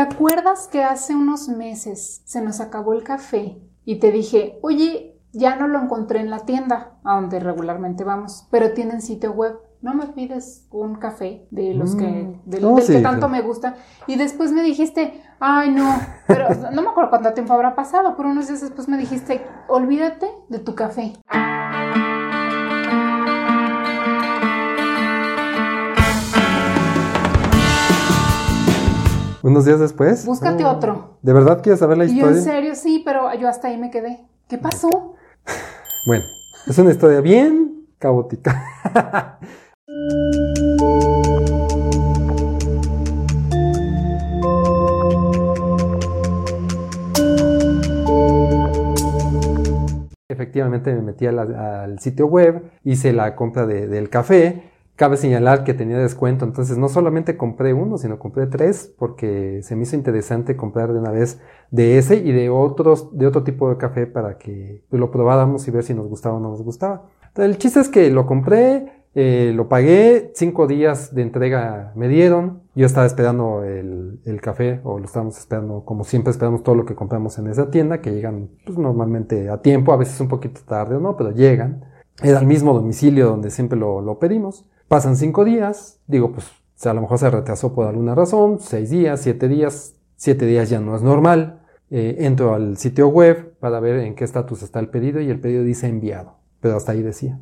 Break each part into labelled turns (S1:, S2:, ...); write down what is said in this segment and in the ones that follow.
S1: acuerdas que hace unos meses se nos acabó el café y te dije, oye, ya no lo encontré en la tienda a donde regularmente vamos, pero tienen sitio web? no me pides un café de los que, mm. del, que tanto me gusta. Y después me dijiste, ay no, pero no me acuerdo cuánto tiempo habrá pasado, pero unos días después me dijiste, olvídate de tu café.
S2: Unos días después.
S1: Búscate oh. otro.
S2: ¿De verdad quieres saber la historia?
S1: Y en serio, sí, pero yo hasta ahí me quedé. ¿Qué pasó?
S2: Bueno, es una historia bien caótica. Efectivamente me metí al sitio web, hice la compra del café. Cabe señalar que tenía descuento, entonces no solamente compré uno, sino compré tres porque se me hizo interesante comprar de una vez de ese y de otros, de otro tipo de café para que lo probáramos y ver si nos gustaba o no nos gustaba. El chiste es que lo compré, eh, lo pagué, cinco días de entrega me dieron. Yo estaba esperando el, café, o lo estábamos esperando, como siempre esperamos todo lo que compramos en esa tienda, que llegan pues, normalmente a tiempo, a veces un poquito tarde o no, pero llegan. Era el mismo domicilio donde siempre lo, pedimos. Pasan cinco días, digo, pues a lo mejor se retrasó por alguna razón, seis días, siete días, siete días ya no es normal. Eh, entro al sitio web para ver en qué estatus está el pedido y el pedido dice enviado, pero hasta ahí decía.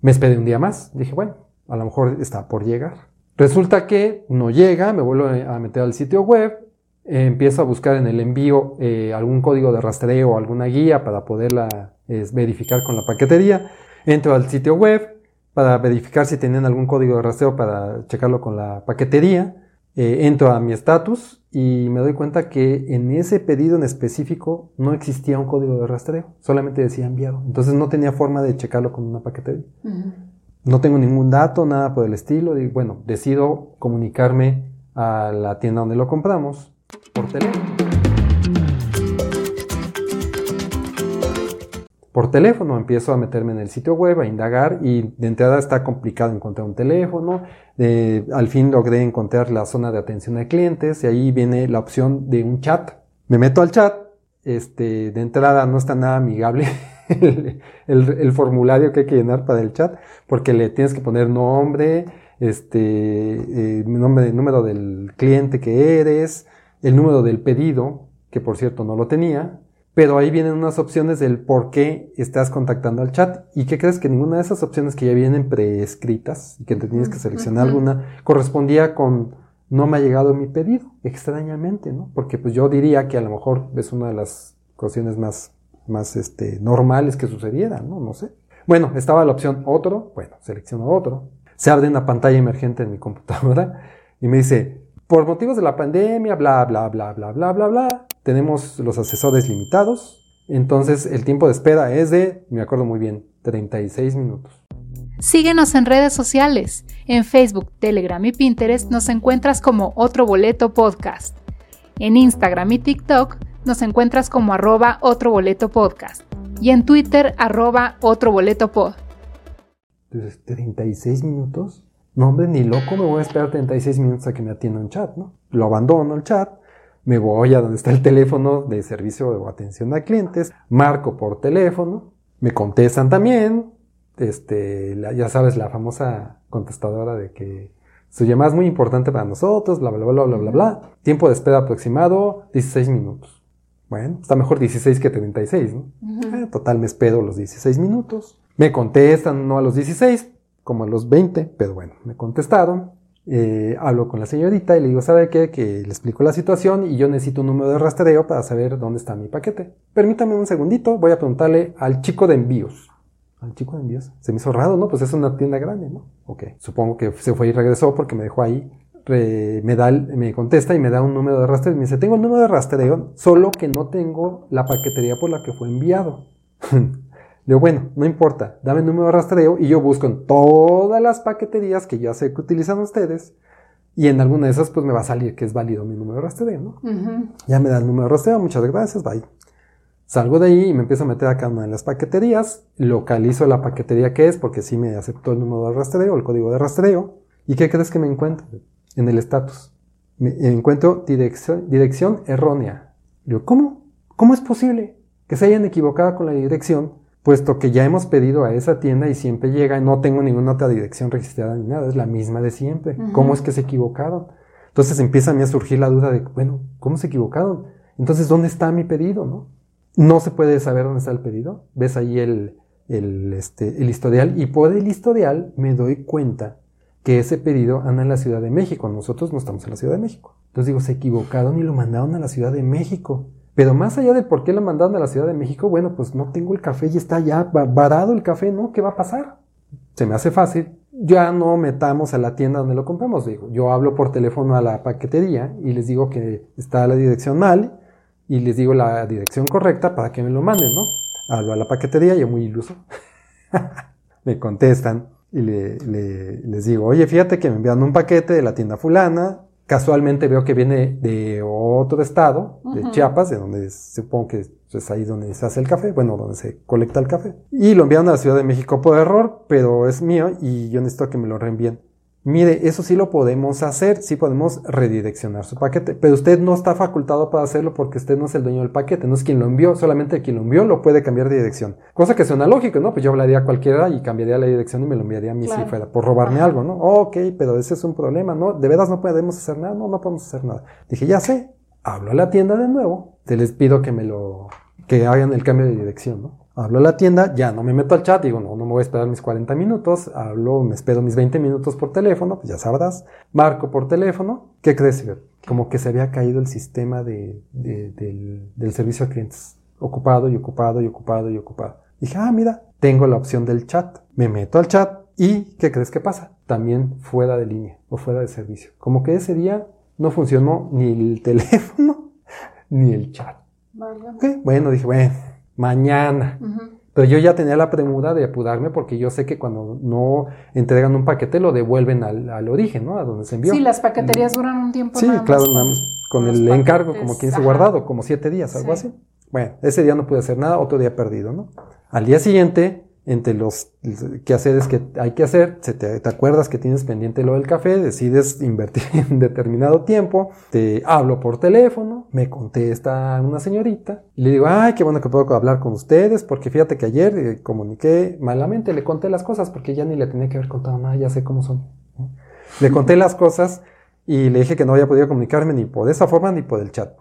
S2: Me esperé un día más. Dije, bueno, a lo mejor está por llegar. Resulta que no llega, me vuelvo a meter al sitio web, empiezo a buscar en el envío eh, algún código de rastreo o alguna guía para poderla verificar con la paquetería. Entro al sitio web para verificar si tenían algún código de rastreo para checarlo con la paquetería. Eh, entro a mi estatus y me doy cuenta que en ese pedido en específico no existía un código de rastreo, solamente decía enviado. Entonces no tenía forma de checarlo con una paquetería. No tengo ningún dato, nada por el estilo. Y bueno, decido comunicarme a la tienda donde lo compramos por teléfono. Por teléfono. Empiezo a meterme en el sitio web, a indagar y de entrada está complicado encontrar un teléfono. al fin logré encontrar la zona de atención a clientes y ahí viene la opción de un chat. Me meto al chat. Este, de entrada no está nada amigable el, formulario que hay que llenar para el chat porque le tienes que poner nombre, este, eh, nombre, número del cliente que eres, el número del pedido, que por cierto no lo tenía, pero ahí vienen unas opciones del por qué estás contactando al chat. ¿Y qué crees que ninguna de esas opciones que ya vienen preescritas y que te tienes que seleccionar alguna correspondía con no me ha llegado mi pedido, extrañamente, ¿no? Porque pues yo diría que a lo mejor es una de las cuestiones más, más este, normales que sucediera, ¿no? No sé. Bueno, estaba la opción otro, bueno, selecciono otro. Se abre una pantalla emergente en mi computadora y me dice, por motivos de la pandemia, bla, bla, bla, bla, bla, bla, bla, tenemos los asesores limitados. Entonces el tiempo de espera es de, me acuerdo muy bien, 36 minutos.
S1: Síguenos en redes sociales. En Facebook, Telegram y Pinterest nos encuentras como Otro Boleto Podcast. En Instagram y TikTok nos encuentras como arroba Otro Boleto Podcast. Y en Twitter, arroba Otro Boleto Pod.
S2: ¿36 minutos? No, hombre, ni loco me voy a esperar 36 minutos a que me atienda un chat, ¿no? Lo abandono el chat me voy a donde está el teléfono de servicio o atención a clientes, marco por teléfono, me contestan también, este, ya sabes, la famosa contestadora de que su llamada es muy importante para nosotros, bla, bla, bla, bla, bla, bla. Tiempo de espera aproximado, 16 minutos. Bueno, está mejor 16 que 36, ¿no? Eh, total, me espero los 16 minutos. Me contestan, no a los 16, como a los 20, pero bueno, me contestaron. Eh, hablo con la señorita y le digo, ¿sabe qué? Que le explico la situación y yo necesito un número de rastreo para saber dónde está mi paquete. Permítame un segundito, voy a preguntarle al chico de envíos. Al chico de envíos. Se me hizo raro, ¿no? Pues es una tienda grande, ¿no? Ok. Supongo que se fue y regresó porque me dejó ahí. me, da, me contesta y me da un número de rastreo. Me dice, tengo el número de rastreo, solo que no tengo la paquetería por la que fue enviado. digo, bueno, no importa, dame el número de rastreo y yo busco en todas las paqueterías que ya sé que utilizan ustedes y en alguna de esas pues me va a salir que es válido mi número de rastreo, ¿no? Ya me da el número de rastreo, muchas gracias, bye. Salgo de ahí y me empiezo a meter a cada una de las paqueterías, localizo la paquetería que es porque sí me aceptó el número de rastreo, el código de rastreo. ¿Y qué crees que me encuentro? En el estatus. me encuentro dirección, dirección errónea. Digo, ¿cómo? ¿Cómo es posible que se hayan equivocado con la dirección? Puesto que ya hemos pedido a esa tienda y siempre llega, no tengo ninguna otra dirección registrada ni nada, es la misma de siempre. ¿Cómo es que se equivocaron? Entonces empieza a mí a surgir la duda de, bueno, ¿cómo se equivocaron? Entonces, ¿dónde está mi pedido? No, no se puede saber dónde está el pedido. Ves ahí el, el, este, el historial y por el historial me doy cuenta que ese pedido anda en la Ciudad de México. Nosotros no estamos en la Ciudad de México. Entonces digo, se equivocaron y lo mandaron a la Ciudad de México. Pero más allá de por qué lo mandaron a la Ciudad de México, bueno, pues no tengo el café y está ya varado el café, ¿no? ¿Qué va a pasar? Se me hace fácil. Ya no metamos a la tienda donde lo compramos. Digo, yo hablo por teléfono a la paquetería y les digo que está la dirección mal y les digo la dirección correcta para que me lo manden, ¿no? Hablo a la paquetería, yo muy iluso. me contestan y le, les digo, oye, fíjate que me enviaron un paquete de la tienda fulana. Casualmente veo que viene de otro estado, de Chiapas, de donde supongo que es ahí donde se hace el café, bueno, donde se colecta el café. Y lo enviaron a la Ciudad de México por error, pero es mío y yo necesito que me lo reenvíen. Mire, eso sí lo podemos hacer, sí podemos redireccionar su paquete, pero usted no está facultado para hacerlo porque usted no es el dueño del paquete, no es quien lo envió, solamente quien lo envió lo puede cambiar de dirección. Cosa que suena lógico, ¿no? Pues yo hablaría a cualquiera y cambiaría la dirección y me lo enviaría a mí si fuera por robarme algo, ¿no? ok, pero ese es un problema, ¿no? ¿De veras no podemos hacer nada? No, no podemos hacer nada. Dije, ya sé, hablo a la tienda de nuevo, te les pido que me lo, que hagan el cambio de dirección, ¿no? Hablo a la tienda, ya no me meto al chat, digo, no, no me voy a esperar mis 40 minutos, hablo, me espero mis 20 minutos por teléfono, pues ya sabrás, marco por teléfono, ¿qué crees? Como que se había caído el sistema de, del, del, servicio a clientes, ocupado y ocupado y ocupado y ocupado. Dije, ah, mira, tengo la opción del chat, me meto al chat y ¿qué crees que pasa? También fuera de línea o fuera de servicio. Como que ese día no funcionó ni el teléfono ni el chat. Bueno, dije, bueno mañana. Pero yo ya tenía la premura de apurarme porque yo sé que cuando no entregan un paquete lo devuelven al, origen, ¿no? A donde se envió.
S1: Sí, las paqueterías duran un tiempo.
S2: Sí, claro, con, el encargo, como quien se guardado, como siete días, algo así. Bueno, ese día no pude hacer nada, otro día perdido, ¿no? Al día siguiente entre los quehaceres que hay que hacer, te, acuerdas que tienes pendiente lo del café, decides invertir en determinado tiempo, te hablo por teléfono, me contesta una señorita y le digo, ay, qué bueno que puedo hablar con ustedes, porque fíjate que ayer eh, comuniqué malamente, le conté las cosas porque ya ni le tenía que haber contado nada, ya sé cómo son. Le conté las cosas y le dije que no había podido comunicarme ni por esa forma ni por el chat.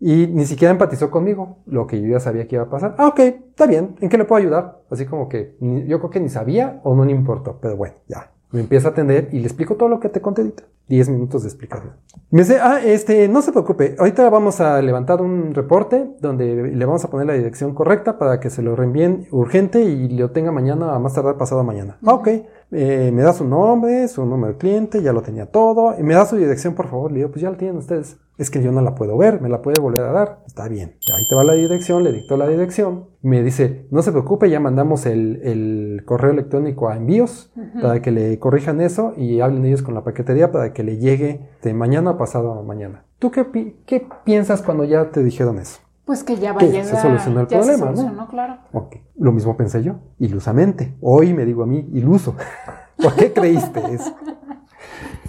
S2: Y ni siquiera empatizó conmigo, lo que yo ya sabía que iba a pasar. Ah, ok, está bien, ¿en qué le puedo ayudar? Así como que yo creo que ni sabía o no le importó, pero bueno, ya. Me empieza a atender y le explico todo lo que te conté ahorita. Diez minutos de explicación. Me dice, ah, este, no se preocupe, ahorita vamos a levantar un reporte donde le vamos a poner la dirección correcta para que se lo reenvíen urgente y lo tenga mañana, a más tardar pasado mañana. Ah, ok. Eh, me da su nombre, su número de cliente, ya lo tenía todo. Y me da su dirección, por favor. Le digo, pues ya lo tienen ustedes. Es que yo no la puedo ver, me la puede volver a dar. Está bien. Ahí te va la dirección, le dictó la dirección. Me dice, no se preocupe, ya mandamos el, correo electrónico a envíos para que le corrijan eso y hablen ellos con la paquetería para que le llegue de mañana a pasado mañana. ¿Tú qué, qué piensas cuando ya te dijeron eso?
S1: Pues que ya va a llegar.
S2: Se solucionó el problema, ¿no?
S1: claro.
S2: Ok. Lo mismo pensé yo, ilusamente. Hoy me digo a mí, iluso. ¿Por qué creíste eso?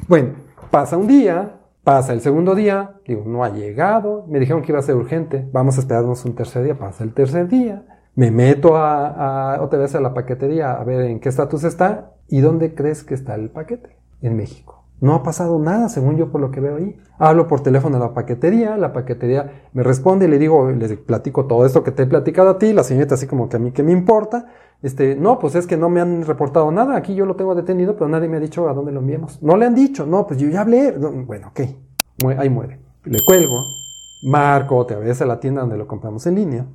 S2: Bueno, pasa un día, pasa el segundo día, digo, no ha llegado. Me dijeron que iba a ser urgente. Vamos a esperarnos un tercer día. Pasa el tercer día. Me meto a, otra vez a la paquetería a ver en qué estatus está. ¿Y dónde crees que está el paquete? En México. No ha pasado nada, según yo por lo que veo ahí. Hablo por teléfono a la paquetería, la paquetería me responde y le digo, le platico todo esto que te he platicado a ti, la señorita así como que a mí que me importa. Este, no, pues es que no me han reportado nada, aquí yo lo tengo detenido, pero nadie me ha dicho a dónde lo enviamos. No le han dicho, no, pues yo ya hablé. bueno, ok, ahí muere. Le cuelgo, marco otra vez a la tienda donde lo compramos en línea.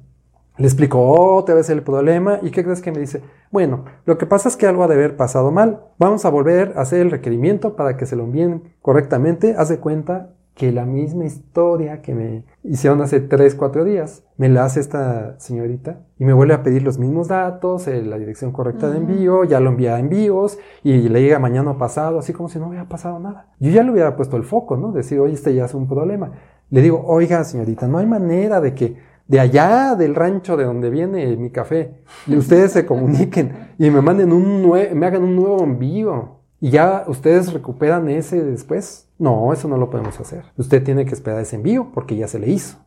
S2: Le explico otra vez el problema y ¿qué crees que me dice? Bueno, lo que pasa es que algo ha de haber pasado mal. Vamos a volver a hacer el requerimiento para que se lo envíen correctamente. Haz de cuenta que la misma historia que me hicieron hace 3, 4 días, me la hace esta señorita y me vuelve a pedir los mismos datos, eh, la dirección correcta de envío, ya lo envía a envíos y le llega mañana pasado, así como si no hubiera pasado nada. Yo ya le hubiera puesto el foco, ¿no? Decir, oye, este ya es un problema. Le digo, oiga, señorita, no hay manera de que de allá del rancho de donde viene mi café, y ustedes se comuniquen y me manden un me hagan un nuevo envío. y ya ustedes recuperan ese después. No, eso no lo podemos hacer. Usted tiene que esperar ese envío porque ya se le hizo.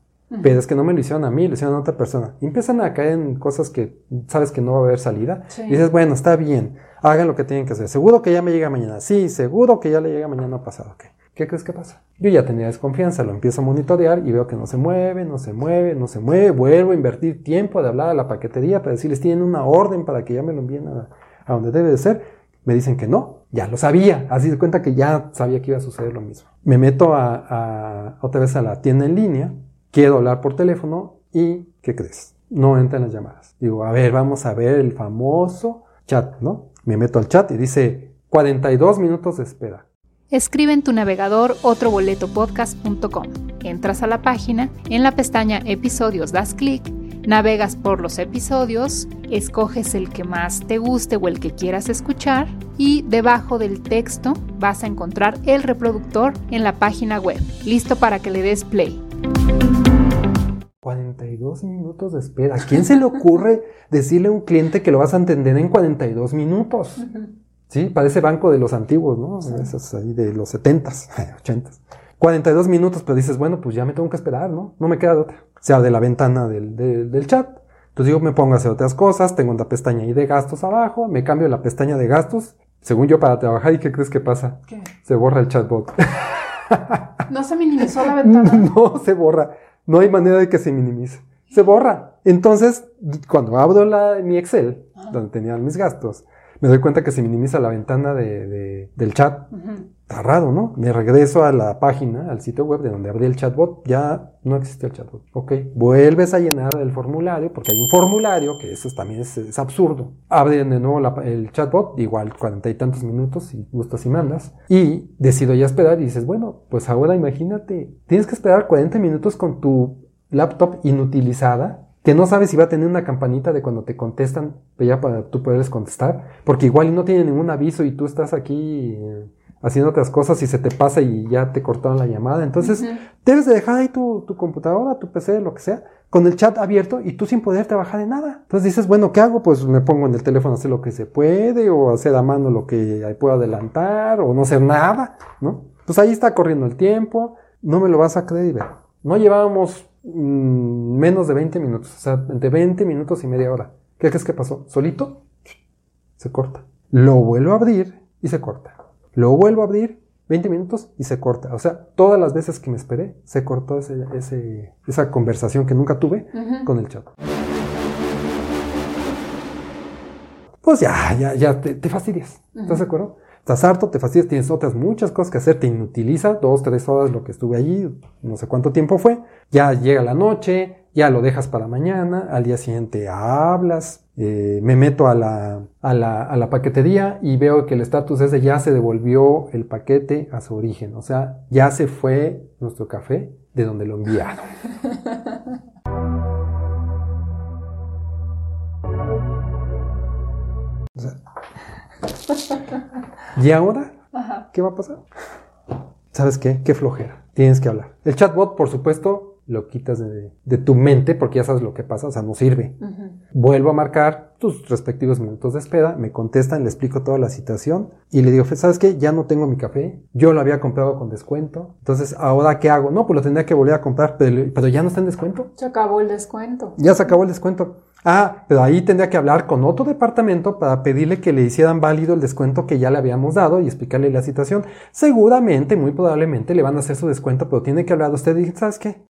S2: Pero es que no me lo hicieron a mí, lo hicieron a otra persona. Y empiezan a caer en cosas que sabes que no va a haber salida.
S1: Sí.
S2: Y dices, bueno, está bien, hagan lo que tienen que hacer. Seguro que ya me llega mañana. Sí, seguro que ya le llega mañana pasado. Ok. ¿Qué crees que pasa? Yo ya tenía desconfianza, lo empiezo a monitorear y veo que no se mueve, no se mueve, no se mueve. Vuelvo a invertir tiempo de hablar a la paquetería para decirles, tienen una orden para que ya me lo envíen a, donde debe de ser. Me dicen que no, ya lo sabía. Así de cuenta que ya sabía que iba a suceder lo mismo. Me meto a, a, otra vez a la tienda en línea, quiero hablar por teléfono y, ¿qué crees? No entran las llamadas. Digo, a ver, vamos a ver el famoso chat, ¿no? Me meto al chat y dice 42 minutos de espera.
S1: Escribe en tu navegador otroboletopodcast.com. Entras a la página, en la pestaña Episodios das clic, navegas por los episodios, escoges el que más te guste o el que quieras escuchar y debajo del texto vas a encontrar el reproductor en la página web, listo para que le des play.
S2: 42 minutos de espera. ¿A quién se le ocurre decirle a un cliente que lo vas a entender en 42 minutos? Sí, parece banco de los antiguos, ¿no?
S1: Sí.
S2: Esos ahí de los 70s, 80s. 42 minutos, pero dices, bueno, pues ya me tengo que esperar, ¿no? No me queda de otra. Se abre la ventana del, del, del chat. Entonces yo me pongo a hacer otras cosas, tengo una pestaña ahí de gastos abajo, me cambio la pestaña de gastos, según yo para trabajar, ¿y qué crees que pasa?
S1: ¿Qué?
S2: Se borra el chatbot.
S1: ¿No se minimizó la ventana?
S2: No se borra. No hay manera de que se minimice. Se borra. Entonces, cuando abro la, mi Excel,
S1: Ajá.
S2: donde tenía mis gastos, me doy cuenta que se minimiza la ventana de, de- del chat.
S1: Ujú.
S2: Está raro, ¿no? Me regreso a la página, al sitio web de donde abrí el chatbot. Ya no existe el chatbot. Ok. Vuelves a llenar el formulario, porque hay un formulario, que eso también es, es absurdo. Abren de nuevo la- el chatbot, igual cuarenta y tantos minutos, si gustas y mandas. Y decido ya esperar y dices, bueno, pues ahora imagínate, tienes que esperar 40 minutos con tu laptop inutilizada, que no sabes si va a tener una campanita de cuando te contestan, pues ya para tú poderles contestar, porque igual no tiene ningún aviso y tú estás aquí eh, haciendo otras cosas y se te pasa y ya te cortaron la llamada. Entonces, debes de dejar ahí tu, tu computadora, tu PC, lo que sea, con el chat abierto y tú sin poder trabajar en nada. Entonces dices, bueno, ¿qué hago? Pues me pongo en el teléfono a hacer lo que se puede o hacer a mano lo que puedo adelantar o no hacer nada, ¿no? Pues ahí está corriendo el tiempo, no me lo vas a creer. No llevábamos mm, menos de 20 minutos, o sea, entre 20 minutos y media hora. ¿Qué crees que pasó? Solito se corta. Lo vuelvo a abrir y se corta. Lo vuelvo a abrir 20 minutos y se corta. O sea, todas las veces que me esperé, se cortó ese, ese- esa conversación que nunca tuve con el chat. Pues ya, ya, ya te, te fastidias. ¿Estás de acuerdo? Estás harto, te fastidias, tienes otras muchas cosas que hacer, te inutiliza dos, tres horas lo que estuve allí, no sé cuánto tiempo fue. Ya llega la noche, ya lo dejas para mañana, al día siguiente hablas, eh, me meto a la, a, la, a la paquetería y veo que el estatus es de ya se devolvió el paquete a su origen. O sea, ya se fue nuestro café de donde lo enviaron. O sea, ¿Y ahora
S1: Ajá.
S2: qué va a pasar? ¿Sabes qué? Qué flojera. Tienes que hablar. El chatbot, por supuesto, lo quitas de, de tu mente porque ya sabes lo que pasa, o sea, no sirve. Vuelvo a marcar tus respectivos minutos de espera, me contestan, le explico toda la situación y le digo, ¿sabes qué? Ya no tengo mi café, yo lo había comprado con descuento, entonces, ¿ahora qué hago? No, pues lo tendría que volver a comprar, pero, pero ya no está en descuento.
S1: Se acabó el descuento.
S2: Ya se acabó el descuento. Ah, pero ahí tendría que hablar con otro departamento para pedirle que le hicieran válido el descuento que ya le habíamos dado y explicarle la situación. Seguramente, muy probablemente, le van a hacer su descuento, pero tiene que hablar usted y ¿sabes qué?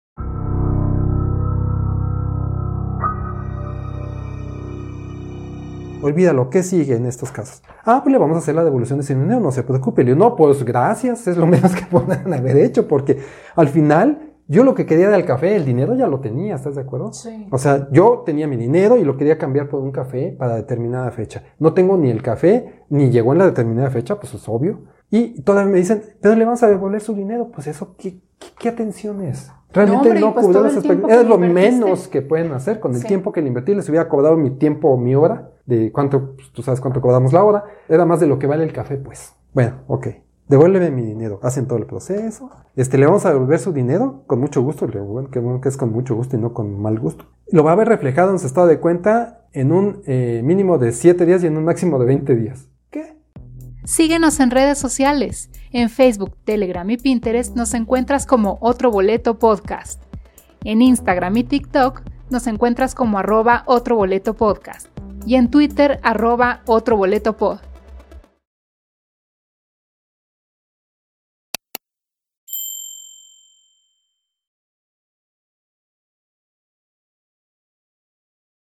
S2: Olvídalo, ¿qué sigue en estos casos? Ah, pues le vamos a hacer la devolución de ese dinero, no se preocupe. Le digo, no, pues gracias, es lo menos que pueden haber hecho, porque al final yo lo que quería del café, el dinero ya lo tenía, ¿estás de acuerdo?
S1: Sí.
S2: O sea, yo tenía mi dinero y lo quería cambiar por un café para determinada fecha. No tengo ni el café, ni llegó en la determinada fecha, pues es obvio. Y todavía me dicen, pero le vamos a devolver su dinero. Pues eso, ¿qué, qué, qué atención es? Realmente no,
S1: y pues
S2: cubrió las expectativas. Es
S1: que
S2: lo
S1: invertiste.
S2: menos que pueden hacer. Con el
S1: Sí.
S2: tiempo que le invertí, les hubiera cobrado mi tiempo o mi hora. De cuánto, pues, tú sabes cuánto cobramos la hora. Era más de lo que vale el café, pues. Bueno, ok. Devuélveme mi dinero. Hacen todo el proceso. Este, le vamos a devolver su dinero con mucho gusto. Le bueno que es con mucho gusto y no con mal gusto. Lo va a ver reflejado en su estado de cuenta en un eh, mínimo de 7 días y en un máximo de 20 días. ¿Qué?
S1: Síguenos en redes sociales. En Facebook, Telegram y Pinterest nos encuentras como Otro Boleto Podcast. En Instagram y TikTok nos encuentras como arroba Otro Boleto Podcast. Y en Twitter arroba Otro Boleto Pod.